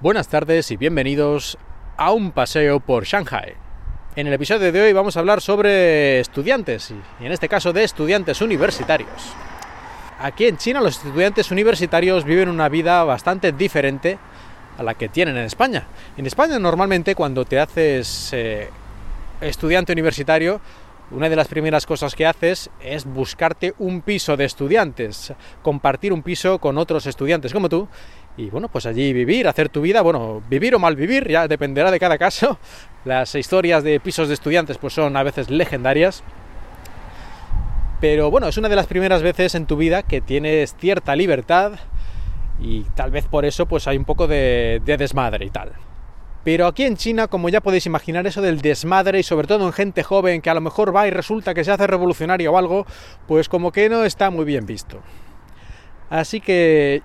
Buenas tardes y bienvenidos a un paseo por Shanghai. En el episodio de hoy vamos a hablar sobre estudiantes, y en este caso de estudiantes universitarios. Aquí en China los estudiantes universitarios viven una vida bastante diferente a la que tienen en España. En España normalmente cuando te haces eh, estudiante universitario, una de las primeras cosas que haces es buscarte un piso de estudiantes, compartir un piso con otros estudiantes como tú y bueno, pues allí vivir, hacer tu vida, bueno, vivir o mal vivir, ya dependerá de cada caso. Las historias de pisos de estudiantes pues son a veces legendarias. Pero bueno, es una de las primeras veces en tu vida que tienes cierta libertad y tal vez por eso pues hay un poco de, de desmadre y tal. Pero aquí en China, como ya podéis imaginar, eso del desmadre y sobre todo en gente joven que a lo mejor va y resulta que se hace revolucionario o algo, pues como que no está muy bien visto. Así que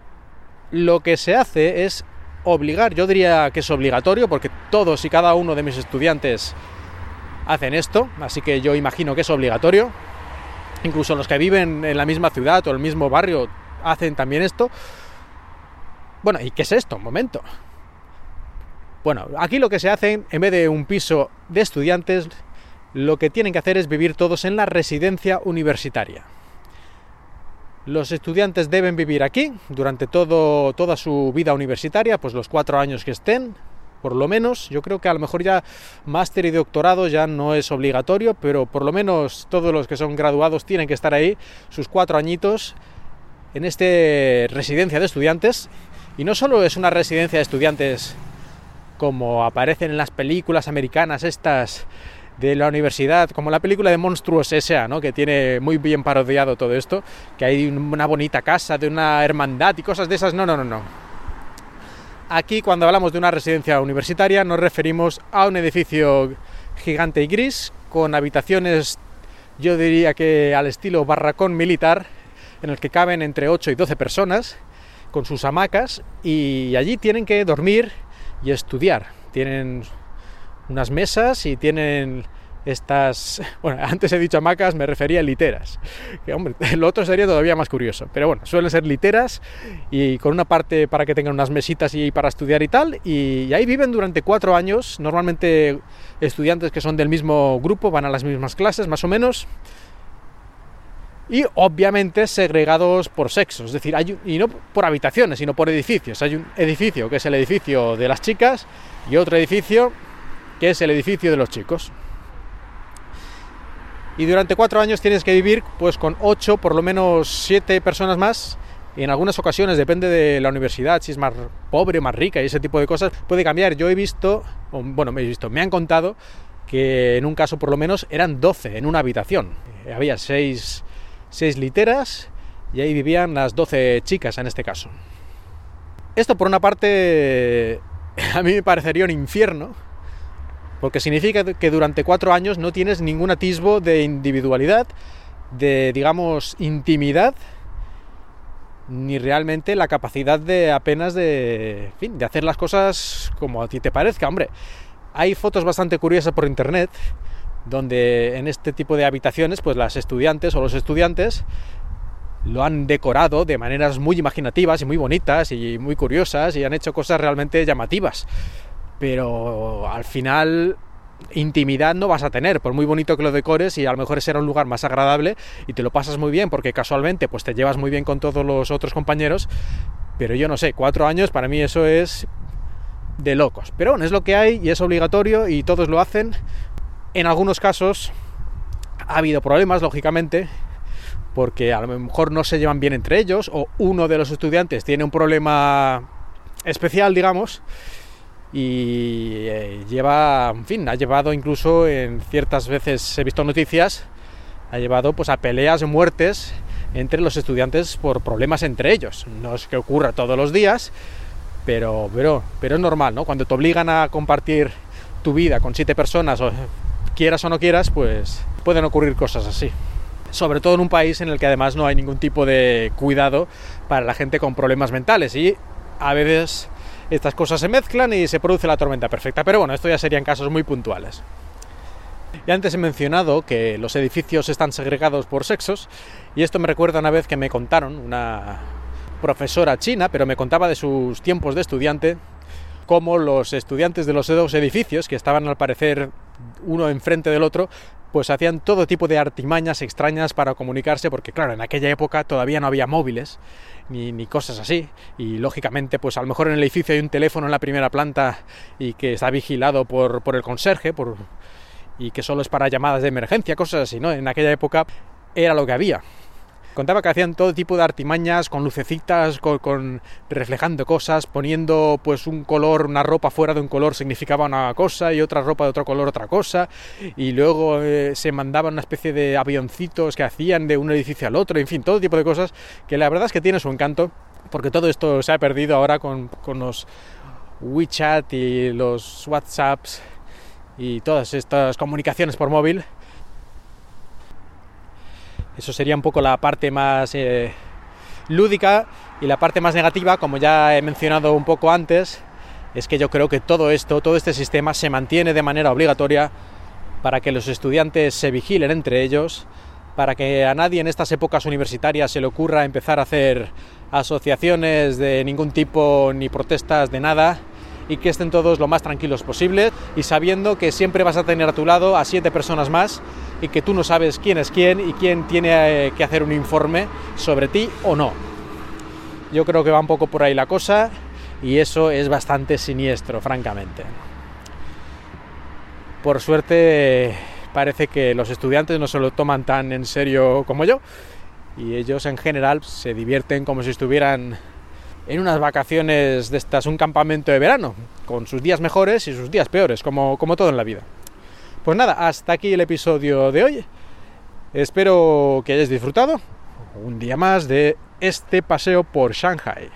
lo que se hace es obligar, yo diría que es obligatorio, porque todos y cada uno de mis estudiantes hacen esto, así que yo imagino que es obligatorio. Incluso los que viven en la misma ciudad o el mismo barrio hacen también esto. Bueno, ¿y qué es esto? Un momento. Bueno, aquí lo que se hace, en vez de un piso de estudiantes, lo que tienen que hacer es vivir todos en la residencia universitaria. Los estudiantes deben vivir aquí durante todo, toda su vida universitaria, pues los cuatro años que estén, por lo menos. Yo creo que a lo mejor ya máster y doctorado ya no es obligatorio, pero por lo menos todos los que son graduados tienen que estar ahí, sus cuatro añitos, en esta residencia de estudiantes. Y no solo es una residencia de estudiantes como aparecen en las películas americanas estas de la universidad, como la película de Monstruos S.A., ¿no? que tiene muy bien parodiado todo esto, que hay una bonita casa de una hermandad y cosas de esas. No, no, no, no. Aquí cuando hablamos de una residencia universitaria nos referimos a un edificio gigante y gris con habitaciones, yo diría que al estilo barracón militar, en el que caben entre 8 y 12 personas, con sus hamacas, y allí tienen que dormir y estudiar. Tienen unas mesas y tienen estas, bueno, antes he dicho hamacas, me refería a literas, que hombre, lo otro sería todavía más curioso, pero bueno, suelen ser literas y con una parte para que tengan unas mesitas y para estudiar y tal, y, ahí viven durante cuatro años, normalmente estudiantes que son del mismo grupo, van a las mismas clases más o menos, y obviamente segregados por sexo, es decir, y no por habitaciones, sino por edificios, hay un edificio que es el edificio de las chicas y otro edificio que es el edificio de los chicos. Y durante cuatro años tienes que vivir pues con ocho, por lo menos siete personas más. Y en algunas ocasiones, depende de la universidad, si es más pobre, más rica y ese tipo de cosas, puede cambiar. Yo he visto, bueno, me he visto, me han contado que en un caso por lo menos eran 12 en una habitación. Eh, había seis, seis literas y ahí vivían las 12 chicas en este caso. Esto por una parte a mí me parecería un infierno, porque significa que durante cuatro años no tienes ningún atisbo de individualidad, de, digamos, intimidad, ni realmente la capacidad de apenas de, fin, de hacer las cosas como a ti te parezca. Hombre, hay fotos bastante curiosas por internet donde en este tipo de habitaciones, pues las estudiantes o los estudiantes lo han decorado de maneras muy imaginativas y muy bonitas y muy curiosas y han hecho cosas realmente llamativas pero al final intimidad no vas a tener, por muy bonito que lo decores y a lo mejor será un lugar más agradable y te lo pasas muy bien porque casualmente pues te llevas muy bien con todos los otros compañeros, pero yo no sé, cuatro años para mí eso es de locos. Pero bueno, es lo que hay y es obligatorio y todos lo hacen. En algunos casos ha habido problemas, lógicamente, porque a lo mejor no se llevan bien entre ellos o uno de los estudiantes tiene un problema especial, digamos, y eh, lleva, en fin, ha llevado incluso en ciertas veces he visto noticias, ha llevado pues a peleas muertes entre los estudiantes por problemas entre ellos. No es que ocurra todos los días, pero, pero, pero es normal, ¿no? Cuando te obligan a compartir tu vida con siete personas, o quieras o no quieras, pues pueden ocurrir cosas así. Sobre todo en un país en el que además no hay ningún tipo de cuidado para la gente con problemas mentales y a veces estas cosas se mezclan y se produce la tormenta perfecta. Pero bueno, esto ya serían casos muy puntuales. Y antes he mencionado que los edificios están segregados por sexos, y esto me recuerda una vez que me contaron una profesora china, pero me contaba de sus tiempos de estudiante, cómo los estudiantes de los dos edificios, que estaban al parecer uno enfrente del otro, pues hacían todo tipo de artimañas extrañas para comunicarse, porque claro, en aquella época todavía no había móviles ni, cosas así, y lógicamente, pues a lo mejor en el edificio hay un teléfono en la primera planta y que está vigilado por, por el conserje, por, y que solo es para llamadas de emergencia, cosas así, ¿no? En aquella época era lo que había. Contaba que hacían todo tipo de artimañas con lucecitas, con, reflejando cosas, poniendo pues un color, una ropa fuera de un color significaba una cosa y otra ropa de otro color otra cosa, y luego eh, se mandaban una especie de avioncitos que hacían de un edificio al otro, en fin, todo tipo de cosas que la verdad es que tiene su encanto, porque todo esto se ha perdido ahora con, con los WeChat y los WhatsApps y todas estas comunicaciones por móvil eso sería un poco la parte más eh, lúdica. Y la parte más negativa, como ya he mencionado un poco antes, es que yo creo que todo esto, todo este sistema se mantiene de manera obligatoria para que los estudiantes se vigilen entre ellos, para que a nadie en estas épocas universitarias se le ocurra empezar a hacer asociaciones de ningún tipo ni protestas de nada, y que estén todos lo más tranquilos posible y sabiendo que siempre vas a tener a tu lado a siete personas más y que tú no sabes quién es quién y quién tiene eh, que hacer un informe sobre ti o no. Yo creo que va un poco por ahí la cosa y eso es bastante siniestro, francamente. Por suerte parece que los estudiantes no se lo toman tan en serio como yo y ellos en general se divierten como si estuvieran en unas vacaciones de estas, un campamento de verano, con sus días mejores y sus días peores, como, como todo en la vida. Pues nada, hasta aquí el episodio de hoy. Espero que hayáis disfrutado un día más de este paseo por Shanghai.